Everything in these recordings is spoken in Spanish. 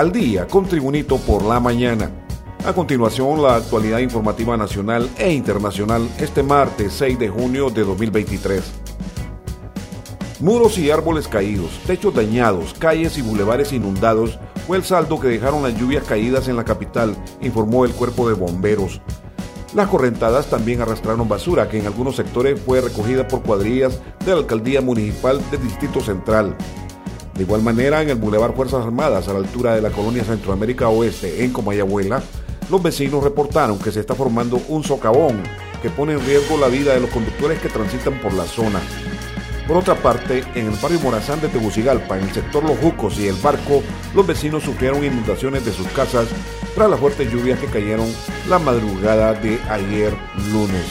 al día con Tribunito por la mañana. A continuación, la actualidad informativa nacional e internacional este martes 6 de junio de 2023. Muros y árboles caídos, techos dañados, calles y bulevares inundados fue el saldo que dejaron las lluvias caídas en la capital, informó el cuerpo de bomberos. Las correntadas también arrastraron basura que en algunos sectores fue recogida por cuadrillas de la alcaldía municipal del Distrito Central. De igual manera, en el Boulevard Fuerzas Armadas, a la altura de la colonia Centroamérica Oeste, en Comayabuela, los vecinos reportaron que se está formando un socavón que pone en riesgo la vida de los conductores que transitan por la zona. Por otra parte, en el barrio Morazán de Tegucigalpa, en el sector Los Jucos y El Barco, los vecinos sufrieron inundaciones de sus casas tras las fuertes lluvias que cayeron la madrugada de ayer lunes.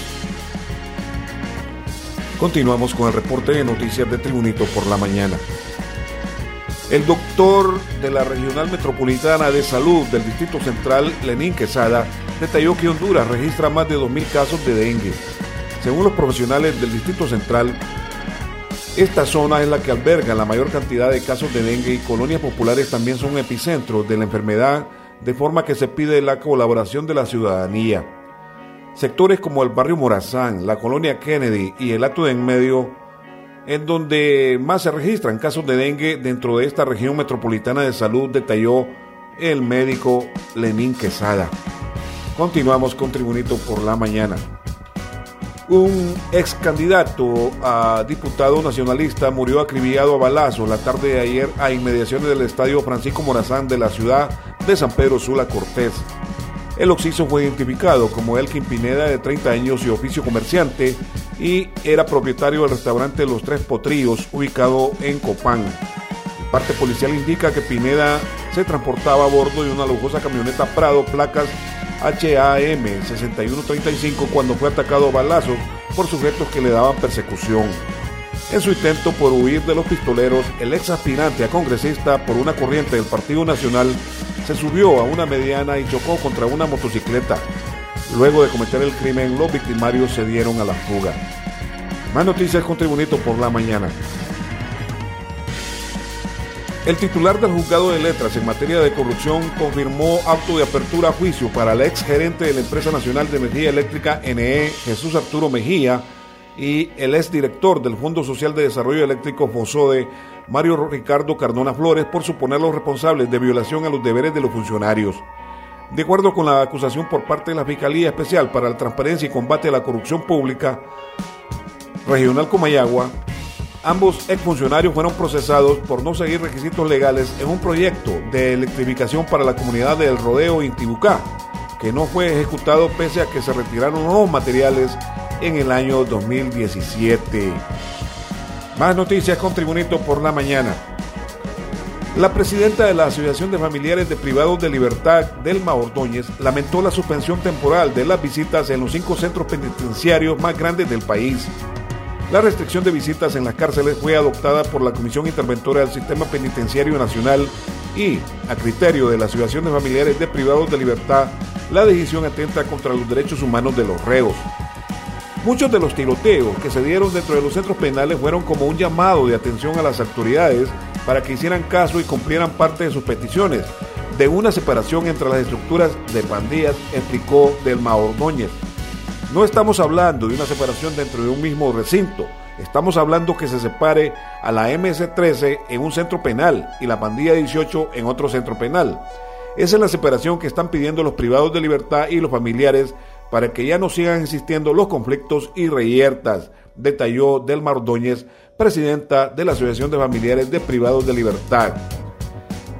Continuamos con el reporte de noticias de Tribunito por la mañana. El doctor de la Regional Metropolitana de Salud del Distrito Central, Lenín Quesada, detalló que Honduras registra más de 2.000 casos de dengue. Según los profesionales del Distrito Central, esta zona es la que alberga la mayor cantidad de casos de dengue y colonias populares también son epicentros de la enfermedad, de forma que se pide la colaboración de la ciudadanía. Sectores como el barrio Morazán, la colonia Kennedy y el Acto de En Medio, en donde más se registran casos de dengue dentro de esta región metropolitana de salud, detalló el médico Lenín Quesada. Continuamos con Tribunito por la mañana. Un ex candidato a diputado nacionalista murió acribillado a balazos la tarde de ayer a inmediaciones del estadio Francisco Morazán de la ciudad de San Pedro Sula Cortés. El occiso fue identificado como Elkin Pineda, de 30 años y oficio comerciante, y era propietario del restaurante Los Tres Potrillos, ubicado en Copán. parte policial indica que Pineda se transportaba a bordo de una lujosa camioneta Prado, placas HAM 6135 cuando fue atacado a balazos por sujetos que le daban persecución. En su intento por huir de los pistoleros, el ex aspirante a congresista por una corriente del Partido Nacional se subió a una mediana y chocó contra una motocicleta. Luego de cometer el crimen, los victimarios se dieron a la fuga. Más noticias con Tribunito por la mañana. El titular del juzgado de letras en materia de corrupción confirmó auto de apertura a juicio para el ex gerente de la Empresa Nacional de Energía Eléctrica NE, Jesús Arturo Mejía, y el ex director del Fondo Social de Desarrollo Eléctrico FOSODE, Mario Ricardo Cardona Flores, por suponerlos responsables de violación a los deberes de los funcionarios. De acuerdo con la acusación por parte de la Fiscalía Especial para la Transparencia y Combate a la Corrupción Pública, Regional Comayagua, Ambos exfuncionarios fueron procesados por no seguir requisitos legales en un proyecto de electrificación para la comunidad del Rodeo Intibucá, que no fue ejecutado pese a que se retiraron los materiales en el año 2017. Más noticias con Tribunito por la mañana. La presidenta de la Asociación de Familiares de Privados de Libertad, Delma Ordóñez, lamentó la suspensión temporal de las visitas en los cinco centros penitenciarios más grandes del país la restricción de visitas en las cárceles fue adoptada por la Comisión Interventora del Sistema Penitenciario Nacional y, a criterio de la Asociación de Familiares de Privados de Libertad, la decisión atenta contra los derechos humanos de los reos. Muchos de los tiroteos que se dieron dentro de los centros penales fueron como un llamado de atención a las autoridades para que hicieran caso y cumplieran parte de sus peticiones de una separación entre las estructuras de pandillas, explicó Delma Ordóñez. No estamos hablando de una separación dentro de un mismo recinto. Estamos hablando que se separe a la MS-13 en un centro penal y la pandilla 18 en otro centro penal. Esa es la separación que están pidiendo los privados de libertad y los familiares para que ya no sigan existiendo los conflictos y reyertas, detalló Delmar Ordóñez, presidenta de la Asociación de Familiares de Privados de Libertad.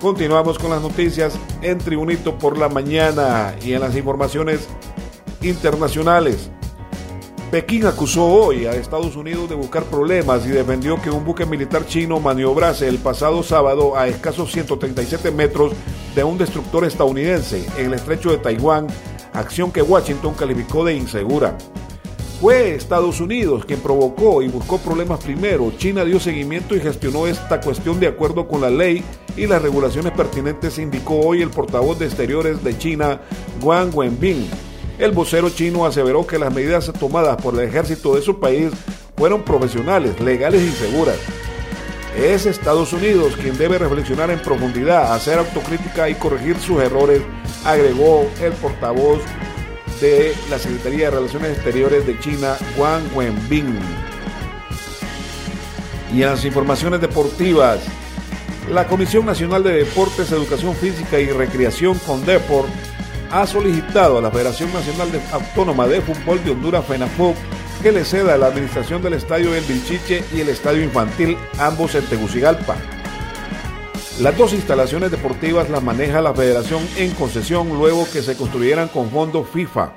Continuamos con las noticias en Tribunito por la mañana y en las informaciones internacionales. Pekín acusó hoy a Estados Unidos de buscar problemas y defendió que un buque militar chino maniobrase el pasado sábado a escasos 137 metros de un destructor estadounidense en el estrecho de Taiwán, acción que Washington calificó de insegura. Fue Estados Unidos quien provocó y buscó problemas primero. China dio seguimiento y gestionó esta cuestión de acuerdo con la ley y las regulaciones pertinentes, indicó hoy el portavoz de Exteriores de China, Wang Wenbin. El vocero chino aseveró que las medidas tomadas por el ejército de su país fueron profesionales, legales y seguras. Es Estados Unidos quien debe reflexionar en profundidad, hacer autocrítica y corregir sus errores, agregó el portavoz de la Secretaría de Relaciones Exteriores de China, Wang Wenbin. Y en las informaciones deportivas, la Comisión Nacional de Deportes, Educación Física y Recreación CONDEPOR ha solicitado a la Federación Nacional Autónoma de Fútbol de Honduras, FENAFUC, que le ceda la administración del Estadio El Vilchiche y el Estadio Infantil, ambos en Tegucigalpa. Las dos instalaciones deportivas las maneja la Federación en concesión luego que se construyeran con fondos FIFA.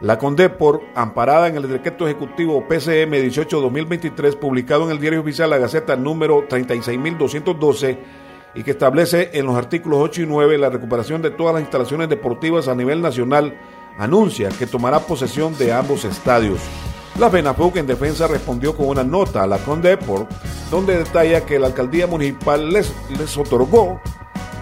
La CONDEPOR, amparada en el decreto ejecutivo PCM 18-2023, publicado en el diario oficial La Gaceta número 36.212, y que establece en los artículos 8 y 9 la recuperación de todas las instalaciones deportivas a nivel nacional, anuncia que tomará posesión de ambos estadios. La FENAFUC en defensa respondió con una nota a la CONDEPOR, donde detalla que la alcaldía municipal les, les otorgó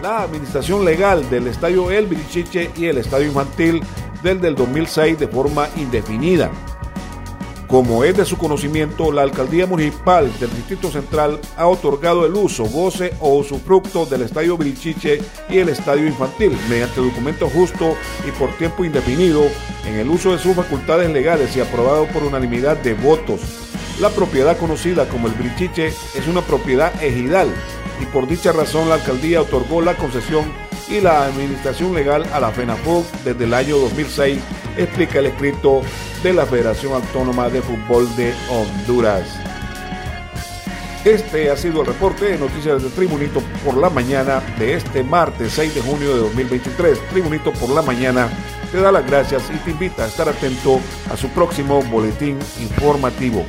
la administración legal del estadio El Birichiche y el estadio infantil del del 2006 de forma indefinida. Como es de su conocimiento, la alcaldía municipal del Distrito Central ha otorgado el uso, goce o usufructo del Estadio Birichiche y el Estadio Infantil mediante documento justo y por tiempo indefinido en el uso de sus facultades legales y aprobado por unanimidad de votos. La propiedad conocida como el Birichiche es una propiedad ejidal y por dicha razón la alcaldía otorgó la concesión y la administración legal a la FENAFUC desde el año 2006, explica el escrito de la Federación Autónoma de Fútbol de Honduras. Este ha sido el reporte de noticias del Tribunito por la mañana de este martes 6 de junio de 2023. Tribunito por la mañana te da las gracias y te invita a estar atento a su próximo boletín informativo.